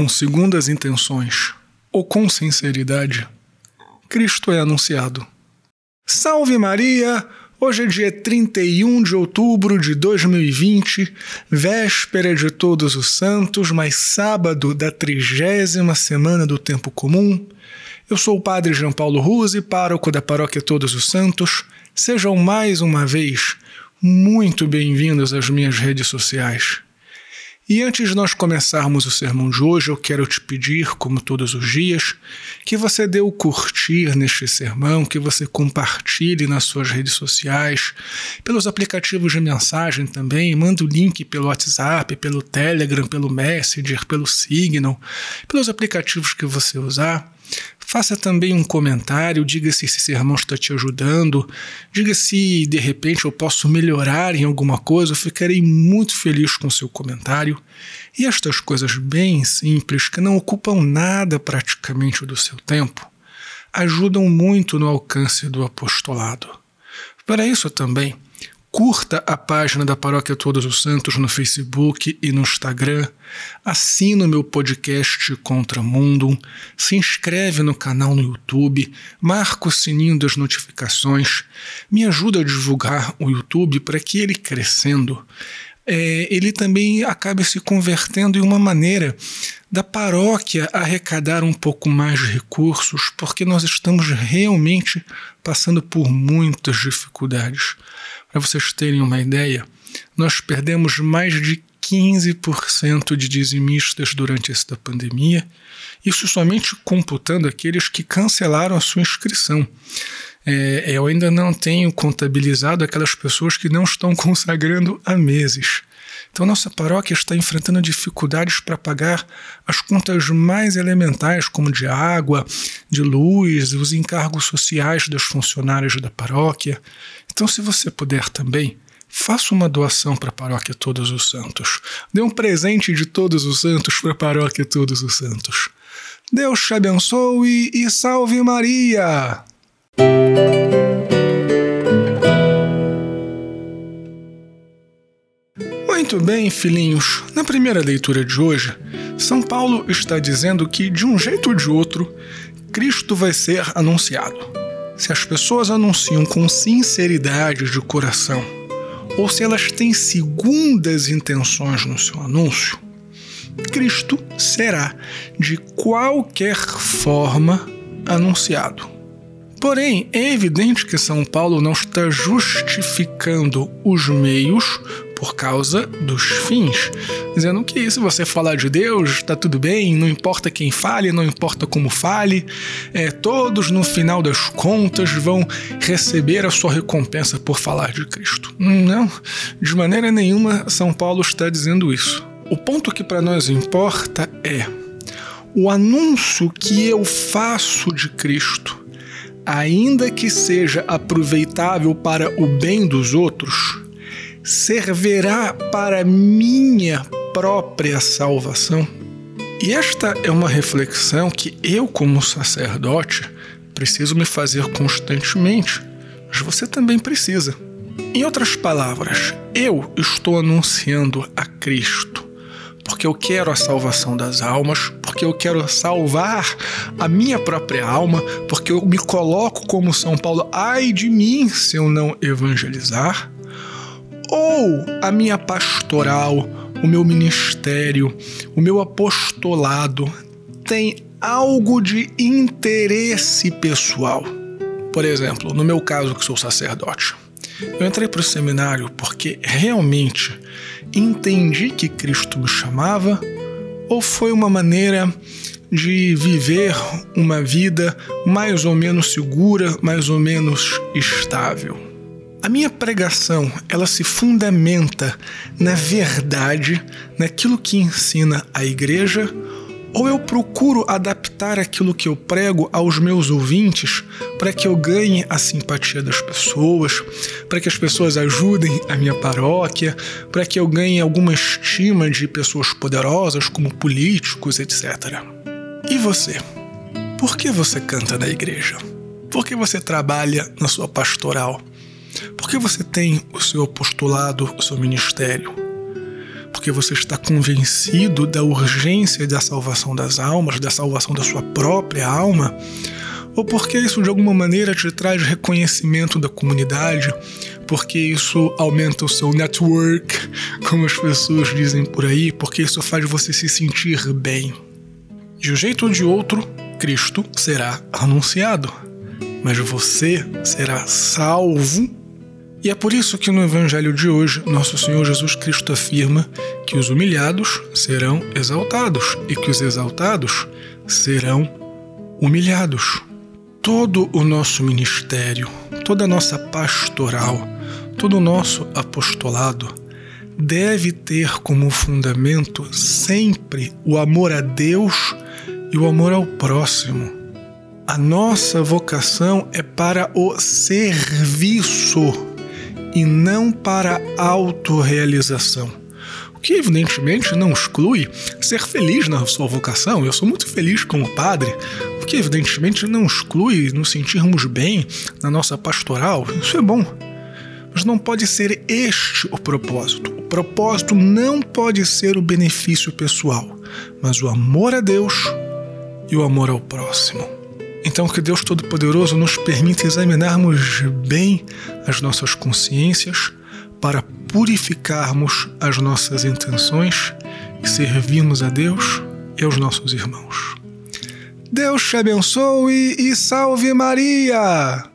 com segundas intenções ou com sinceridade, Cristo é anunciado. Salve Maria! Hoje é dia 31 de outubro de 2020, véspera de Todos os Santos, mas sábado da trigésima semana do Tempo Comum. Eu sou o Padre João Paulo Ruse, pároco da Paróquia Todos os Santos. Sejam mais uma vez muito bem-vindos às minhas redes sociais. E antes de nós começarmos o sermão de hoje, eu quero te pedir, como todos os dias, que você dê o curtir neste sermão, que você compartilhe nas suas redes sociais, pelos aplicativos de mensagem também, manda o link pelo WhatsApp, pelo Telegram, pelo Messenger, pelo Signal, pelos aplicativos que você usar. Faça também um comentário, diga se esse sermão está te ajudando, diga se de repente eu posso melhorar em alguma coisa, eu ficarei muito feliz com o seu comentário. E estas coisas bem simples, que não ocupam nada praticamente do seu tempo, ajudam muito no alcance do apostolado. Para isso também, Curta a página da Paróquia Todos os Santos no Facebook e no Instagram. Assina o meu podcast Contra Mundo. Se inscreve no canal no YouTube. Marca o sininho das notificações. Me ajuda a divulgar o YouTube para que ele crescendo, é, ele também acabe se convertendo em uma maneira da paróquia arrecadar um pouco mais de recursos, porque nós estamos realmente passando por muitas dificuldades. Para vocês terem uma ideia, nós perdemos mais de 15% de dizimistas durante esta pandemia, isso somente computando aqueles que cancelaram a sua inscrição. É, eu ainda não tenho contabilizado aquelas pessoas que não estão consagrando há meses. Então, nossa paróquia está enfrentando dificuldades para pagar as contas mais elementares, como de água, de luz, os encargos sociais dos funcionários da paróquia. Então, se você puder também, faça uma doação para a Paróquia Todos os Santos. Dê um presente de Todos os Santos para a Paróquia Todos os Santos. Deus te abençoe e salve Maria! Muito bem, filhinhos. Na primeira leitura de hoje, São Paulo está dizendo que, de um jeito ou de outro, Cristo vai ser anunciado. Se as pessoas anunciam com sinceridade de coração, ou se elas têm segundas intenções no seu anúncio, Cristo será, de qualquer forma, anunciado. Porém, é evidente que São Paulo não está justificando os meios por causa dos fins, dizendo que se você falar de Deus, está tudo bem, não importa quem fale, não importa como fale, é, todos no final das contas vão receber a sua recompensa por falar de Cristo. Não, de maneira nenhuma São Paulo está dizendo isso. O ponto que para nós importa é o anúncio que eu faço de Cristo, ainda que seja aproveitável para o bem dos outros, servirá para minha própria salvação? E esta é uma reflexão que eu, como sacerdote, preciso me fazer constantemente, mas você também precisa. Em outras palavras, eu estou anunciando a Cristo porque eu quero a salvação das almas, porque eu quero salvar a minha própria alma, porque eu me coloco como São Paulo, ai de mim se eu não evangelizar ou a minha pastoral, o meu ministério, o meu apostolado tem algo de interesse pessoal. Por exemplo, no meu caso, que sou sacerdote, eu entrei para o seminário porque realmente entendi que Cristo me chamava, ou foi uma maneira de viver uma vida mais ou menos segura, mais ou menos estável? A minha pregação, ela se fundamenta na verdade, naquilo que ensina a igreja, ou eu procuro adaptar aquilo que eu prego aos meus ouvintes para que eu ganhe a simpatia das pessoas, para que as pessoas ajudem a minha paróquia, para que eu ganhe alguma estima de pessoas poderosas como políticos, etc. E você? Por que você canta na igreja? Por que você trabalha na sua pastoral? Por que você tem o seu apostolado, o seu ministério? Porque você está convencido da urgência da salvação das almas, da salvação da sua própria alma, ou porque isso de alguma maneira te traz reconhecimento da comunidade, porque isso aumenta o seu network, como as pessoas dizem por aí, porque isso faz você se sentir bem. De um jeito ou de outro, Cristo será anunciado, mas você será salvo e é por isso que no Evangelho de hoje, nosso Senhor Jesus Cristo afirma que os humilhados serão exaltados e que os exaltados serão humilhados. Todo o nosso ministério, toda a nossa pastoral, todo o nosso apostolado deve ter como fundamento sempre o amor a Deus e o amor ao próximo. A nossa vocação é para o serviço e não para autorrealização. O que evidentemente não exclui ser feliz na sua vocação. Eu sou muito feliz como padre, o que evidentemente não exclui nos sentirmos bem na nossa pastoral. Isso é bom. Mas não pode ser este o propósito. O propósito não pode ser o benefício pessoal, mas o amor a Deus e o amor ao próximo. Então, que Deus Todo-Poderoso nos permita examinarmos bem as nossas consciências para purificarmos as nossas intenções e servirmos a Deus e aos nossos irmãos. Deus te abençoe e salve Maria!